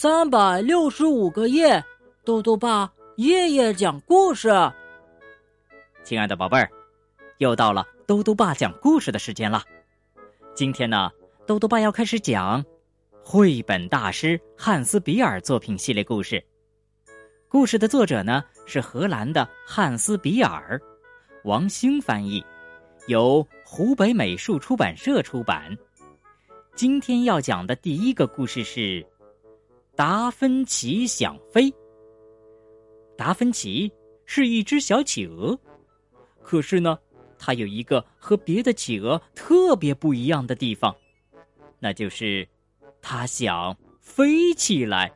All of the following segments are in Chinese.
三百六十五个夜，豆豆爸夜夜讲故事。亲爱的宝贝儿，又到了豆豆爸讲故事的时间了。今天呢，豆豆爸要开始讲绘本大师汉斯·比尔作品系列故事。故事的作者呢是荷兰的汉斯·比尔，王兴翻译，由湖北美术出版社出版。今天要讲的第一个故事是。达芬奇想飞。达芬奇是一只小企鹅，可是呢，它有一个和别的企鹅特别不一样的地方，那就是它想飞起来。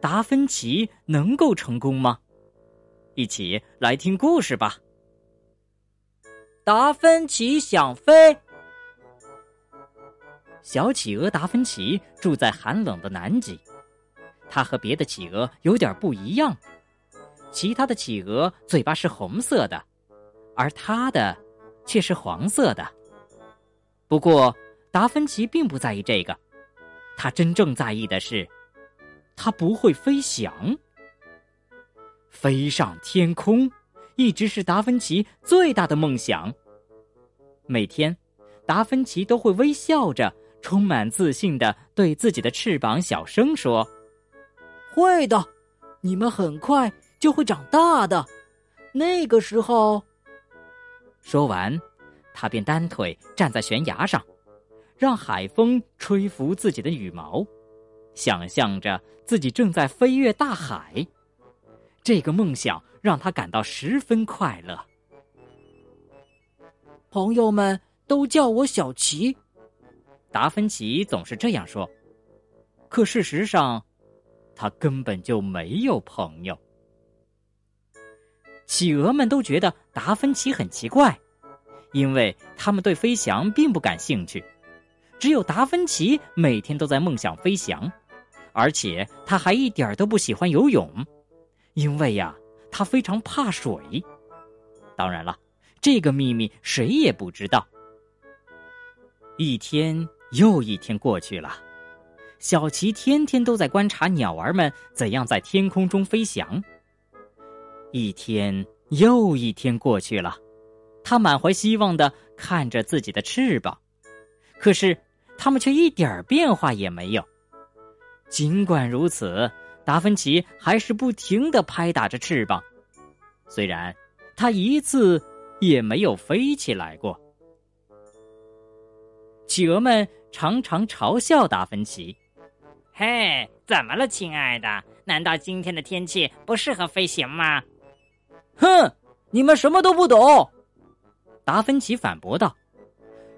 达芬奇能够成功吗？一起来听故事吧。达芬奇想飞。小企鹅达芬奇住在寒冷的南极，它和别的企鹅有点不一样。其他的企鹅嘴巴是红色的，而它的却是黄色的。不过，达芬奇并不在意这个，他真正在意的是，他不会飞翔。飞上天空，一直是达芬奇最大的梦想。每天，达芬奇都会微笑着。充满自信的对自己的翅膀小声说：“会的，你们很快就会长大的。那个时候。”说完，他便单腿站在悬崖上，让海风吹拂自己的羽毛，想象着自己正在飞越大海。这个梦想让他感到十分快乐。朋友们都叫我小齐。达芬奇总是这样说，可事实上，他根本就没有朋友。企鹅们都觉得达芬奇很奇怪，因为他们对飞翔并不感兴趣。只有达芬奇每天都在梦想飞翔，而且他还一点都不喜欢游泳，因为呀，他非常怕水。当然了，这个秘密谁也不知道。一天。又一天过去了，小琪天天都在观察鸟儿们怎样在天空中飞翔。一天又一天过去了，他满怀希望的看着自己的翅膀，可是它们却一点变化也没有。尽管如此，达芬奇还是不停的拍打着翅膀，虽然他一次也没有飞起来过。企鹅们。常常嘲笑达芬奇：“嘿，怎么了，亲爱的？难道今天的天气不适合飞行吗？”“哼，你们什么都不懂。”达芬奇反驳道：“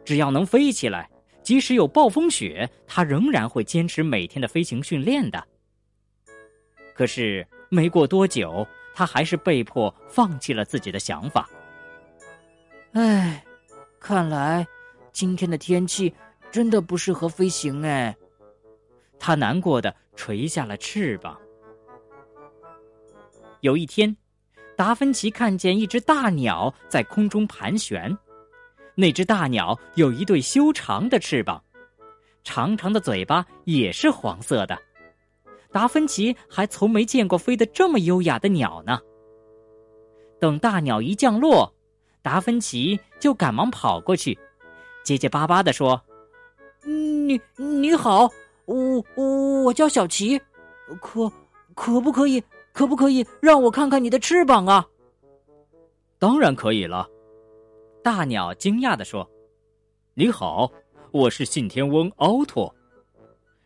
只要能飞起来，即使有暴风雪，他仍然会坚持每天的飞行训练的。”可是没过多久，他还是被迫放弃了自己的想法。唉，看来今天的天气……真的不适合飞行哎，他难过的垂下了翅膀。有一天，达芬奇看见一只大鸟在空中盘旋，那只大鸟有一对修长的翅膀，长长的嘴巴也是黄色的。达芬奇还从没见过飞得这么优雅的鸟呢。等大鸟一降落，达芬奇就赶忙跑过去，结结巴巴的说。你你好，我我叫小琪，可可不可以可不可以让我看看你的翅膀啊？当然可以了，大鸟惊讶的说：“你好，我是信天翁奥托。”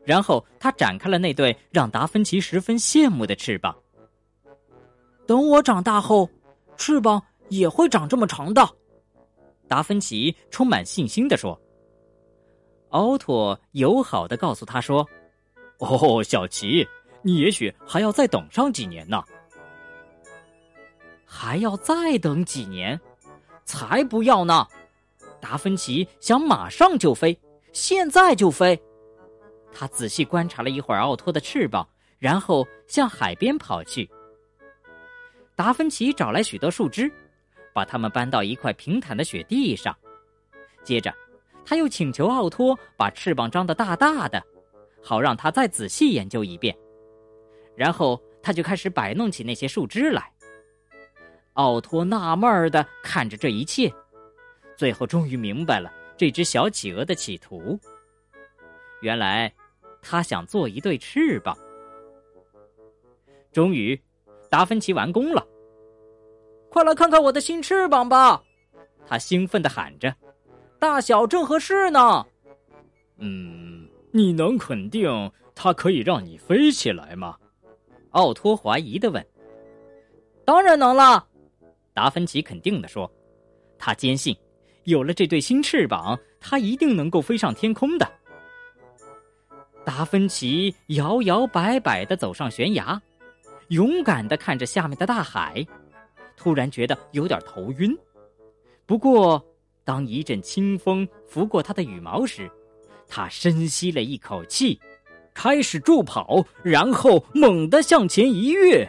然后他展开了那对让达芬奇十分羡慕的翅膀。等我长大后，翅膀也会长这么长的。达芬奇充满信心的说。奥托友好的告诉他说：“哦，小奇，你也许还要再等上几年呢。还要再等几年？才不要呢！达芬奇想马上就飞，现在就飞。他仔细观察了一会儿奥托的翅膀，然后向海边跑去。达芬奇找来许多树枝，把它们搬到一块平坦的雪地上，接着。”他又请求奥托把翅膀张得大大的，好让他再仔细研究一遍。然后他就开始摆弄起那些树枝来。奥托纳闷儿的看着这一切，最后终于明白了这只小企鹅的企图。原来，他想做一对翅膀。终于，达芬奇完工了。快来看看我的新翅膀吧！他兴奋的喊着：“大小正合适呢。”嗯，你能肯定它可以让你飞起来吗？奥托怀疑的问。“当然能了。”达芬奇肯定的说。他坚信，有了这对新翅膀，他一定能够飞上天空的。达芬奇摇摇摆摆的走上悬崖，勇敢的看着下面的大海，突然觉得有点头晕。不过，当一阵清风拂过他的羽毛时，他深吸了一口气，开始助跑，然后猛地向前一跃。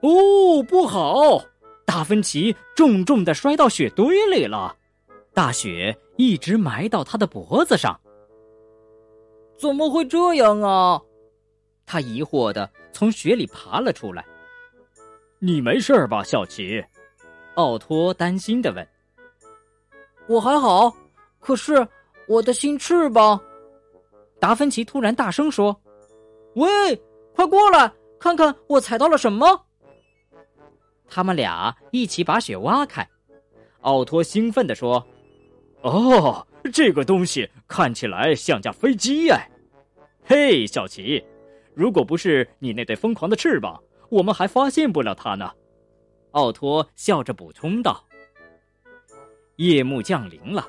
哦，不好！达芬奇重重的摔到雪堆里了，大雪一直埋到他的脖子上。怎么会这样啊？他疑惑的从雪里爬了出来。你没事吧，小奇？奥托担心的问。我还好，可是我的新翅膀。达芬奇突然大声说：“喂，快过来看看我踩到了什么！”他们俩一起把雪挖开。奥托兴奋的说：“哦，这个东西看起来像架飞机哎！嘿，小奇，如果不是你那对疯狂的翅膀，我们还发现不了它呢。”奥托笑着补充道。夜幕降临了，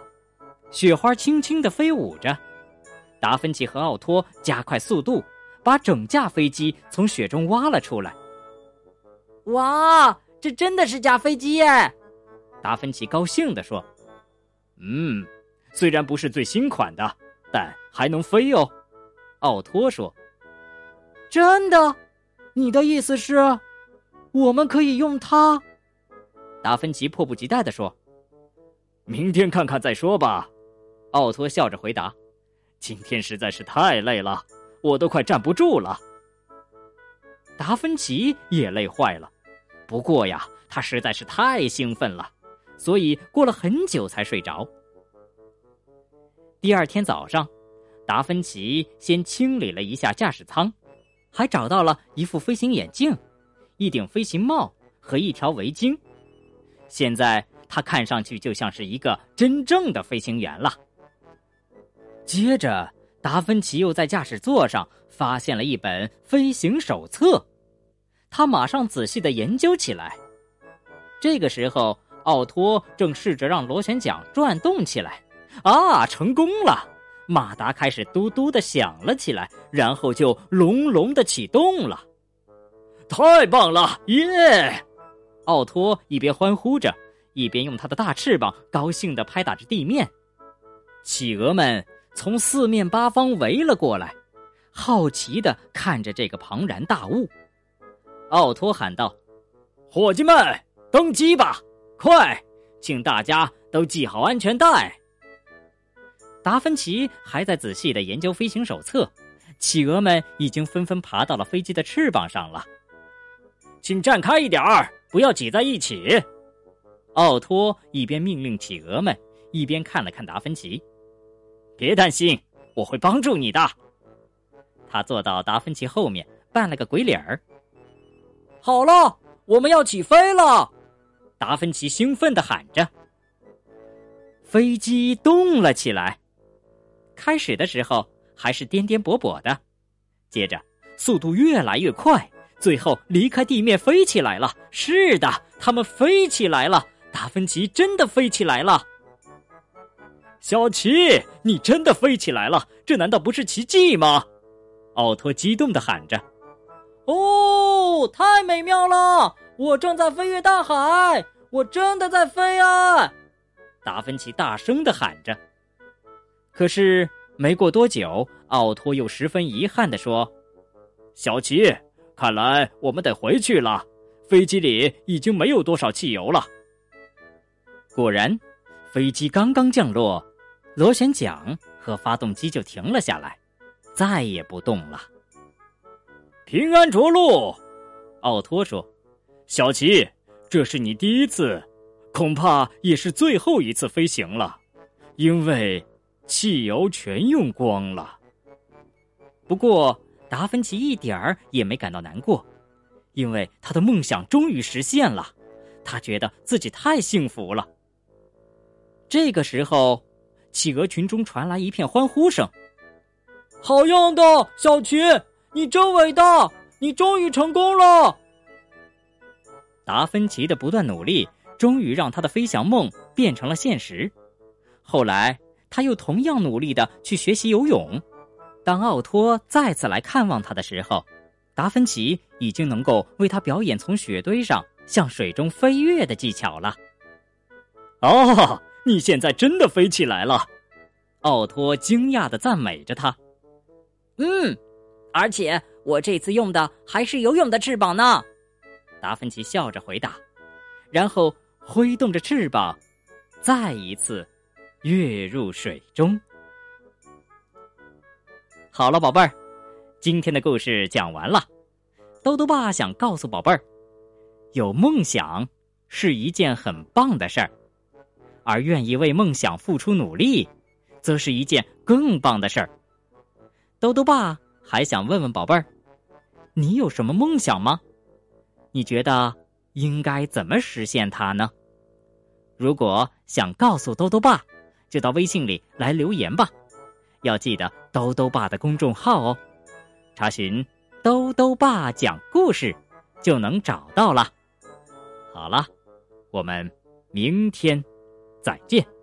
雪花轻轻地飞舞着。达芬奇和奥托加快速度，把整架飞机从雪中挖了出来。哇，这真的是架飞机耶！达芬奇高兴地说：“嗯，虽然不是最新款的，但还能飞哦。”奥托说：“真的？你的意思是，我们可以用它？”达芬奇迫不及待地说。明天看看再说吧，奥托笑着回答。今天实在是太累了，我都快站不住了。达芬奇也累坏了，不过呀，他实在是太兴奋了，所以过了很久才睡着。第二天早上，达芬奇先清理了一下驾驶舱，还找到了一副飞行眼镜、一顶飞行帽和一条围巾。现在。他看上去就像是一个真正的飞行员了。接着，达芬奇又在驾驶座上发现了一本飞行手册，他马上仔细的研究起来。这个时候，奥托正试着让螺旋桨转动起来，啊，成功了！马达开始嘟嘟的响了起来，然后就隆隆的启动了。太棒了，耶！奥托一边欢呼着。一边用它的大翅膀高兴地拍打着地面，企鹅们从四面八方围了过来，好奇地看着这个庞然大物。奥托喊道：“伙计们，登机吧！快，请大家都系好安全带。”达芬奇还在仔细地研究飞行手册，企鹅们已经纷纷爬到了飞机的翅膀上了。请站开一点儿，不要挤在一起。奥托一边命令企鹅们，一边看了看达芬奇。“别担心，我会帮助你的。”他坐到达芬奇后面，扮了个鬼脸儿。“好了，我们要起飞了！”达芬奇兴奋的喊着。飞机动了起来。开始的时候还是颠颠簸簸的，接着速度越来越快，最后离开地面飞起来了。是的，他们飞起来了。达芬奇真的飞起来了，小奇，你真的飞起来了！这难道不是奇迹吗？奥托激动的喊着：“哦，太美妙了！我正在飞越大海，我真的在飞啊！”达芬奇大声的喊着。可是没过多久，奥托又十分遗憾的说：“小奇，看来我们得回去了，飞机里已经没有多少汽油了。”果然，飞机刚刚降落，螺旋桨和发动机就停了下来。再也不动了。平安着陆，奥托说：“小奇，这是你第一次，恐怕也是最后一次飞行了，因为汽油全用光了。”不过达芬奇一点儿也没感到难过，因为他的梦想终于实现了，他觉得自己太幸福了。这个时候，企鹅群中传来一片欢呼声：“好样的，小奇，你真伟大！你终于成功了！”达芬奇的不断努力，终于让他的飞翔梦变成了现实。后来，他又同样努力的去学习游泳。当奥托再次来看望他的时候，达芬奇已经能够为他表演从雪堆上向水中飞跃的技巧了。哦，你现在真的飞起来了！奥托惊讶的赞美着他。嗯，而且我这次用的还是游泳的翅膀呢。达芬奇笑着回答，然后挥动着翅膀，再一次跃入水中。好了，宝贝儿，今天的故事讲完了。兜兜爸想告诉宝贝儿，有梦想是一件很棒的事儿，而愿意为梦想付出努力，则是一件更棒的事儿。兜兜爸还想问问宝贝儿，你有什么梦想吗？你觉得应该怎么实现它呢？如果想告诉兜兜爸，就到微信里来留言吧。要记得兜兜爸的公众号哦，查询“兜兜爸讲故事”就能找到了。好了，我们明天再见。